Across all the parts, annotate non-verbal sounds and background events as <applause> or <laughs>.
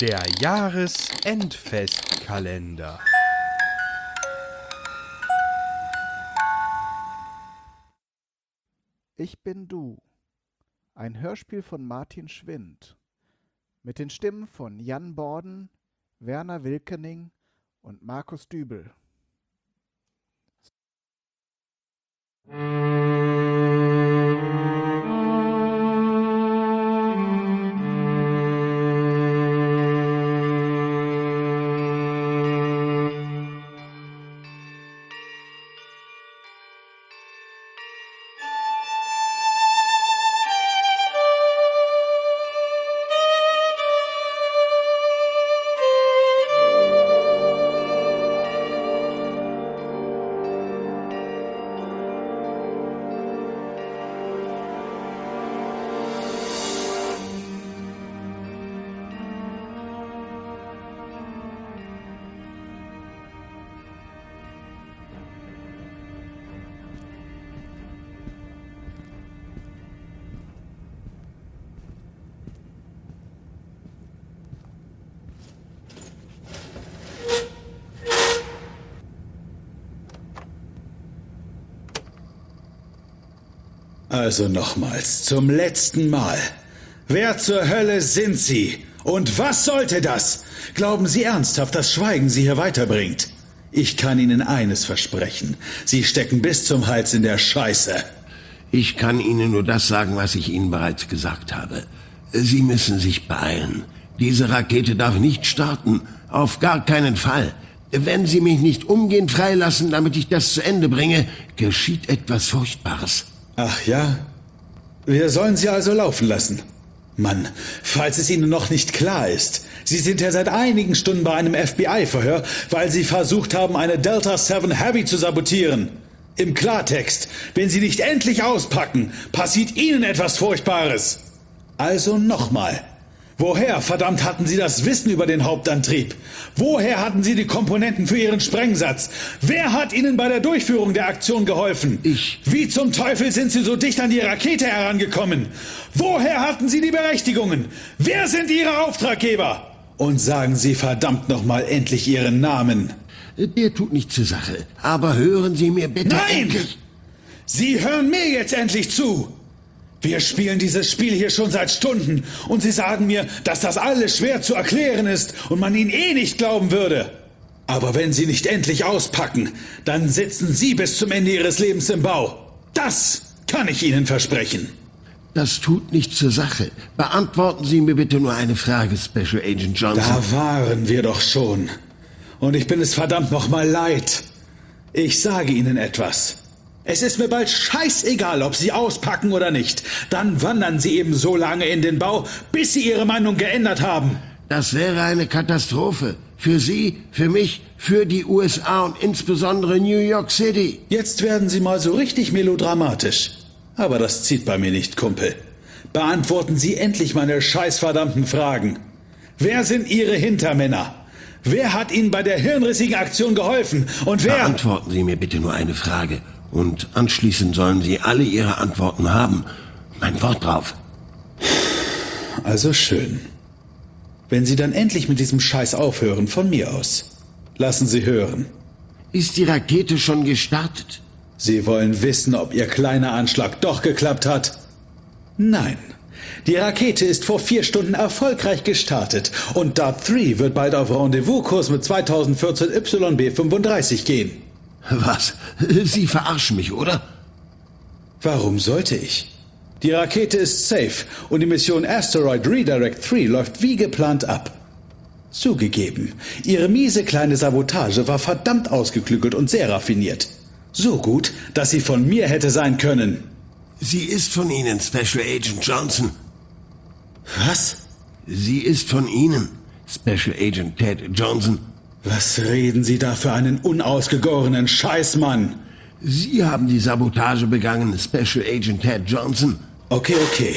Der Jahresendfestkalender. Ich bin du. Ein Hörspiel von Martin Schwind. Mit den Stimmen von Jan Borden, Werner Wilkening und Markus Dübel. Also nochmals, zum letzten Mal. Wer zur Hölle sind Sie? Und was sollte das? Glauben Sie ernsthaft, dass Schweigen Sie hier weiterbringt? Ich kann Ihnen eines versprechen. Sie stecken bis zum Hals in der Scheiße. Ich kann Ihnen nur das sagen, was ich Ihnen bereits gesagt habe. Sie müssen sich beeilen. Diese Rakete darf nicht starten. Auf gar keinen Fall. Wenn Sie mich nicht umgehend freilassen, damit ich das zu Ende bringe, geschieht etwas Furchtbares. Ach ja? Wir sollen Sie also laufen lassen. Mann, falls es Ihnen noch nicht klar ist, Sie sind ja seit einigen Stunden bei einem FBI-Verhör, weil Sie versucht haben, eine Delta 7 Heavy zu sabotieren. Im Klartext, wenn Sie nicht endlich auspacken, passiert Ihnen etwas Furchtbares. Also nochmal. Woher, verdammt, hatten Sie das Wissen über den Hauptantrieb? Woher hatten Sie die Komponenten für Ihren Sprengsatz? Wer hat Ihnen bei der Durchführung der Aktion geholfen? Ich. Wie zum Teufel sind Sie so dicht an die Rakete herangekommen? Woher hatten Sie die Berechtigungen? Wer sind Ihre Auftraggeber? Und sagen Sie verdammt nochmal endlich Ihren Namen. Der tut nichts zur Sache. Aber hören Sie mir bitte Nein! endlich. Sie hören mir jetzt endlich zu! Wir spielen dieses Spiel hier schon seit Stunden und Sie sagen mir, dass das alles schwer zu erklären ist und man Ihnen eh nicht glauben würde. Aber wenn Sie nicht endlich auspacken, dann sitzen Sie bis zum Ende Ihres Lebens im Bau. Das kann ich Ihnen versprechen. Das tut nichts zur Sache. Beantworten Sie mir bitte nur eine Frage, Special Agent Johnson. Da waren wir doch schon. Und ich bin es verdammt nochmal leid. Ich sage Ihnen etwas. Es ist mir bald scheißegal, ob Sie auspacken oder nicht. Dann wandern Sie eben so lange in den Bau, bis Sie Ihre Meinung geändert haben. Das wäre eine Katastrophe. Für Sie, für mich, für die USA und insbesondere New York City. Jetzt werden Sie mal so richtig melodramatisch. Aber das zieht bei mir nicht, Kumpel. Beantworten Sie endlich meine scheißverdammten Fragen. Wer sind Ihre Hintermänner? Wer hat Ihnen bei der hirnrissigen Aktion geholfen? Und wer... Beantworten Sie mir bitte nur eine Frage. Und anschließend sollen Sie alle Ihre Antworten haben. Mein Wort drauf. Also schön. Wenn Sie dann endlich mit diesem Scheiß aufhören, von mir aus. Lassen Sie hören. Ist die Rakete schon gestartet? Sie wollen wissen, ob Ihr kleiner Anschlag doch geklappt hat? Nein. Die Rakete ist vor vier Stunden erfolgreich gestartet und Dart 3 wird bald auf Rendezvouskurs mit 2014 YB35 gehen. Was? Sie verarschen mich, oder? Warum sollte ich? Die Rakete ist safe und die Mission Asteroid Redirect 3 läuft wie geplant ab. Zugegeben, ihre miese kleine Sabotage war verdammt ausgeklügelt und sehr raffiniert. So gut, dass sie von mir hätte sein können. Sie ist von Ihnen, Special Agent Johnson. Was? Sie ist von Ihnen, Special Agent Ted Johnson. Was reden Sie da für einen unausgegorenen Scheißmann? Sie haben die Sabotage begangen, Special Agent Ted Johnson. Okay, okay.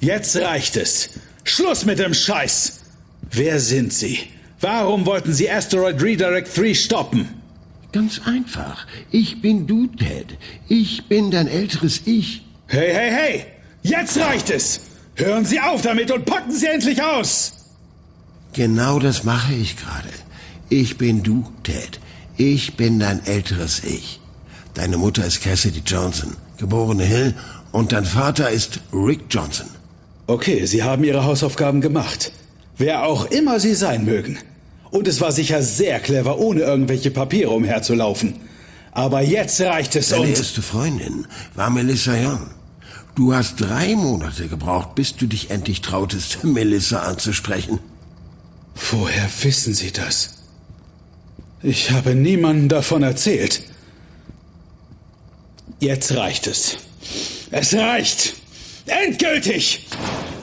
Jetzt reicht es. Schluss mit dem Scheiß. Wer sind Sie? Warum wollten Sie Asteroid Redirect 3 stoppen? Ganz einfach. Ich bin du, Ted. Ich bin dein älteres Ich. Hey, hey, hey! Jetzt reicht es! Hören Sie auf damit und packen Sie endlich aus! Genau das mache ich gerade. Ich bin du, Ted. Ich bin dein älteres Ich. Deine Mutter ist Cassidy Johnson, geborene Hill, und dein Vater ist Rick Johnson. Okay, Sie haben Ihre Hausaufgaben gemacht. Wer auch immer Sie sein mögen. Und es war sicher sehr clever, ohne irgendwelche Papiere umherzulaufen. Aber jetzt reicht es Deine und... erste Freundin war Melissa Young. Du hast drei Monate gebraucht, bis du dich endlich trautest, <laughs> Melissa anzusprechen. Woher wissen Sie das? Ich habe niemandem davon erzählt. Jetzt reicht es. Es reicht! Endgültig!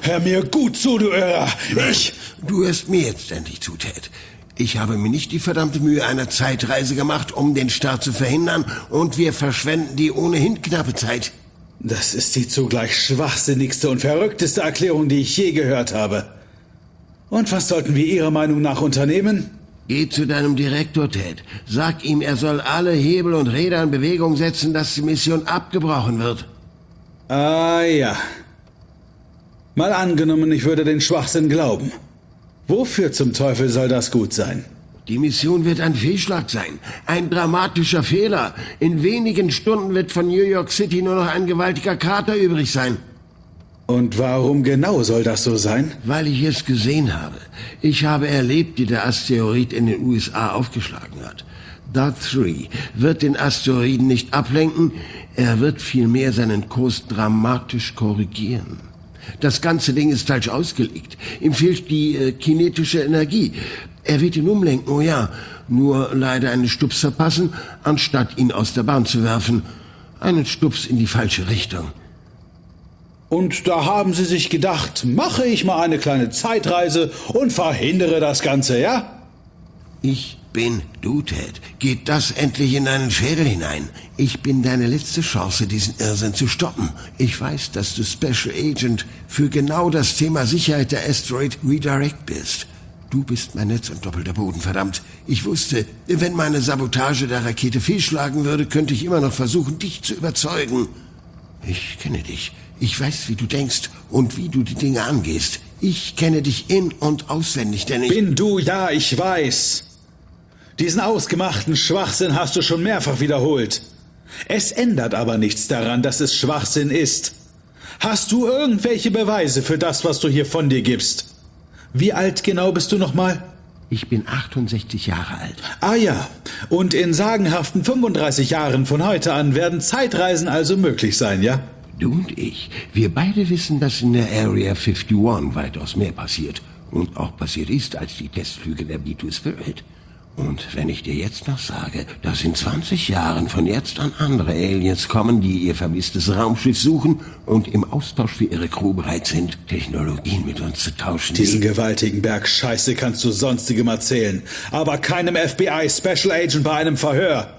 Hör mir gut zu, du Irrer! Ich... Du hörst mir jetzt endlich zu, Ted. Ich habe mir nicht die verdammte Mühe einer Zeitreise gemacht, um den Start zu verhindern, und wir verschwenden die ohnehin knappe Zeit. Das ist die zugleich schwachsinnigste und verrückteste Erklärung, die ich je gehört habe. Und was sollten wir Ihrer Meinung nach unternehmen? Geh zu deinem Direktor, Ted. Sag ihm, er soll alle Hebel und Räder in Bewegung setzen, dass die Mission abgebrochen wird. Ah ja. Mal angenommen, ich würde den Schwachsinn glauben. Wofür zum Teufel soll das gut sein? Die Mission wird ein Fehlschlag sein. Ein dramatischer Fehler. In wenigen Stunden wird von New York City nur noch ein gewaltiger Krater übrig sein. Und warum genau soll das so sein? Weil ich es gesehen habe. Ich habe erlebt, wie der Asteroid in den USA aufgeschlagen hat. Dart 3 wird den Asteroiden nicht ablenken, er wird vielmehr seinen Kurs dramatisch korrigieren. Das ganze Ding ist falsch ausgelegt. Ihm fehlt die äh, kinetische Energie. Er wird ihn umlenken, oh ja, nur leider einen Stups verpassen, anstatt ihn aus der Bahn zu werfen. Einen Stups in die falsche Richtung. Und da haben Sie sich gedacht, mache ich mal eine kleine Zeitreise und verhindere das Ganze, ja? Ich bin du, Ted. Geht das endlich in deinen Schädel hinein? Ich bin deine letzte Chance, diesen Irrsinn zu stoppen. Ich weiß, dass du Special Agent für genau das Thema Sicherheit der Asteroid Redirect bist. Du bist mein Netz und doppelter Boden, verdammt. Ich wusste, wenn meine Sabotage der Rakete fehlschlagen würde, könnte ich immer noch versuchen, dich zu überzeugen. Ich kenne dich. Ich weiß, wie du denkst und wie du die Dinge angehst. Ich kenne dich in- und auswendig, denn ich... Bin du, ja, ich weiß. Diesen ausgemachten Schwachsinn hast du schon mehrfach wiederholt. Es ändert aber nichts daran, dass es Schwachsinn ist. Hast du irgendwelche Beweise für das, was du hier von dir gibst? Wie alt genau bist du nochmal? Ich bin 68 Jahre alt. Ah ja, und in sagenhaften 35 Jahren von heute an werden Zeitreisen also möglich sein, ja? Du und ich, wir beide wissen, dass in der Area 51 weitaus mehr passiert. Und auch passiert ist als die Testflüge der B2 Spirit. Und wenn ich dir jetzt noch sage, dass in 20 Jahren von jetzt an andere Aliens kommen, die ihr vermisstes Raumschiff suchen und im Austausch für ihre Crew bereit sind, Technologien mit uns zu tauschen. Diesen gewaltigen Berg Scheiße kannst du sonstigem erzählen, aber keinem FBI Special Agent bei einem Verhör.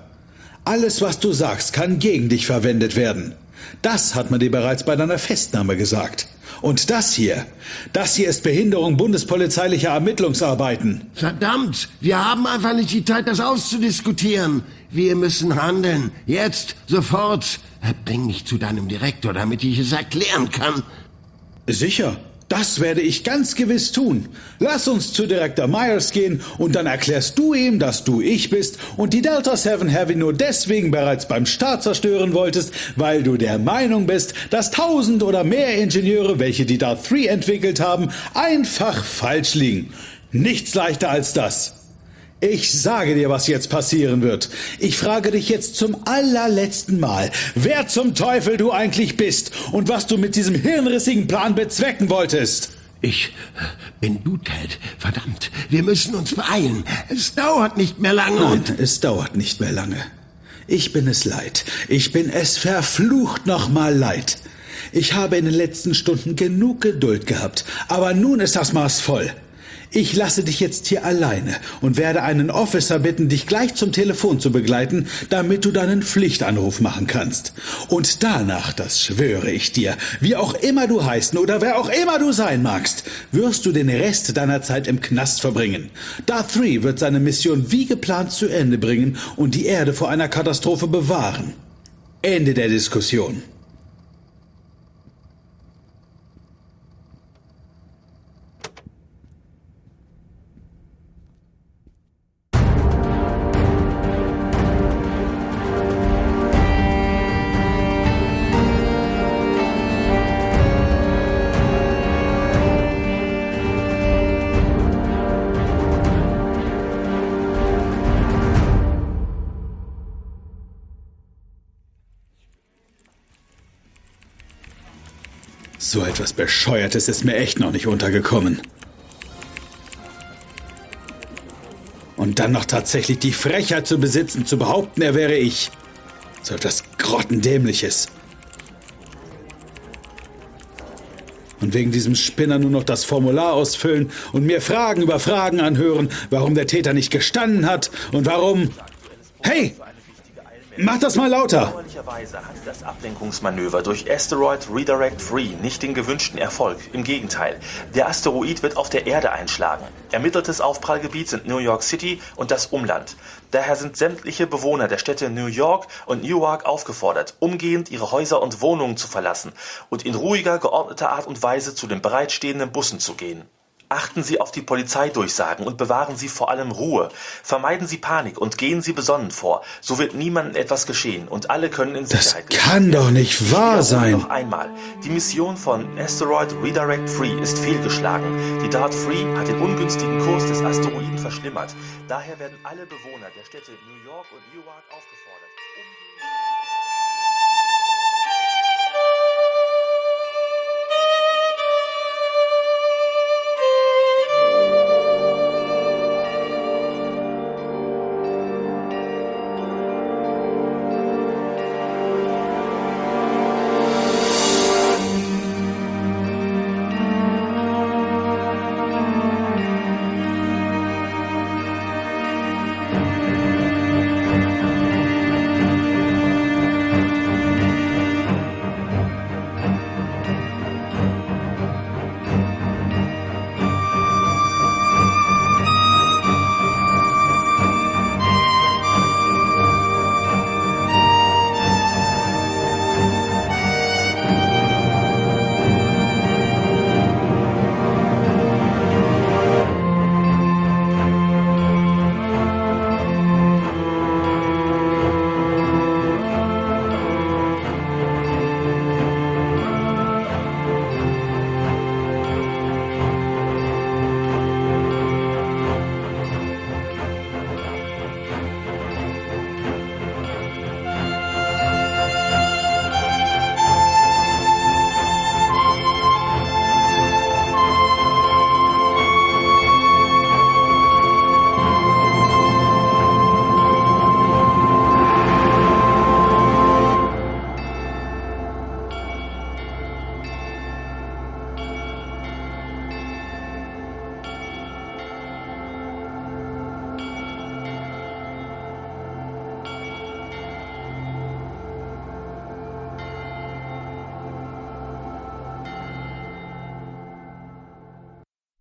Alles, was du sagst, kann gegen dich verwendet werden. Das hat man dir bereits bei deiner Festnahme gesagt. Und das hier, das hier ist Behinderung bundespolizeilicher Ermittlungsarbeiten. Verdammt, wir haben einfach nicht die Zeit, das auszudiskutieren. Wir müssen handeln. Jetzt, sofort. Bring mich zu deinem Direktor, damit ich es erklären kann. Sicher, das werde ich ganz gewiss tun. Lass uns zu Direktor Myers gehen und dann erklärst du ihm, dass du ich bist und die Delta 7 Heavy nur deswegen bereits beim Start zerstören wolltest, weil du der Meinung bist, dass tausend oder mehr Ingenieure, welche die Dart 3 entwickelt haben, einfach falsch liegen. Nichts leichter als das. Ich sage dir, was jetzt passieren wird. Ich frage dich jetzt zum allerletzten Mal, wer zum Teufel du eigentlich bist und was du mit diesem hirnrissigen Plan bezwecken wolltest. Ich bin du, Ted. Verdammt, wir müssen uns beeilen. Es dauert nicht mehr lange Nein, und... es dauert nicht mehr lange. Ich bin es leid. Ich bin es verflucht nochmal leid. Ich habe in den letzten Stunden genug Geduld gehabt, aber nun ist das Maß voll. Ich lasse dich jetzt hier alleine und werde einen Officer bitten, dich gleich zum Telefon zu begleiten, damit du deinen Pflichtanruf machen kannst. Und danach, das schwöre ich dir, wie auch immer du heißen oder wer auch immer du sein magst, wirst du den Rest deiner Zeit im Knast verbringen. Darth 3 wird seine Mission wie geplant zu Ende bringen und die Erde vor einer Katastrophe bewahren. Ende der Diskussion. So etwas Bescheuertes ist mir echt noch nicht untergekommen. Und dann noch tatsächlich die Frechheit zu besitzen, zu behaupten, er wäre ich. So etwas Grottendämliches. Und wegen diesem Spinner nur noch das Formular ausfüllen und mir Fragen über Fragen anhören, warum der Täter nicht gestanden hat und warum. Hey! Mach das mal lauter! Bedauerlicherweise hatte das Ablenkungsmanöver durch Asteroid Redirect Free nicht den gewünschten Erfolg. Im Gegenteil, der Asteroid wird auf der Erde einschlagen. Ermitteltes Aufprallgebiet sind New York City und das Umland. Daher sind sämtliche Bewohner der Städte New York und Newark aufgefordert, umgehend ihre Häuser und Wohnungen zu verlassen und in ruhiger, geordneter Art und Weise zu den bereitstehenden Bussen zu gehen. Achten Sie auf die Polizeidurchsagen und bewahren Sie vor allem Ruhe. Vermeiden Sie Panik und gehen Sie besonnen vor. So wird niemandem etwas geschehen und alle können in Das Sicherheit gehen. kann doch nicht wahr sein. Noch einmal. Die Mission von Asteroid Redirect Free ist fehlgeschlagen. Die Dart Free hat den ungünstigen Kurs des Asteroiden verschlimmert. Daher werden alle Bewohner der Städte New York und Newark aufgefordert.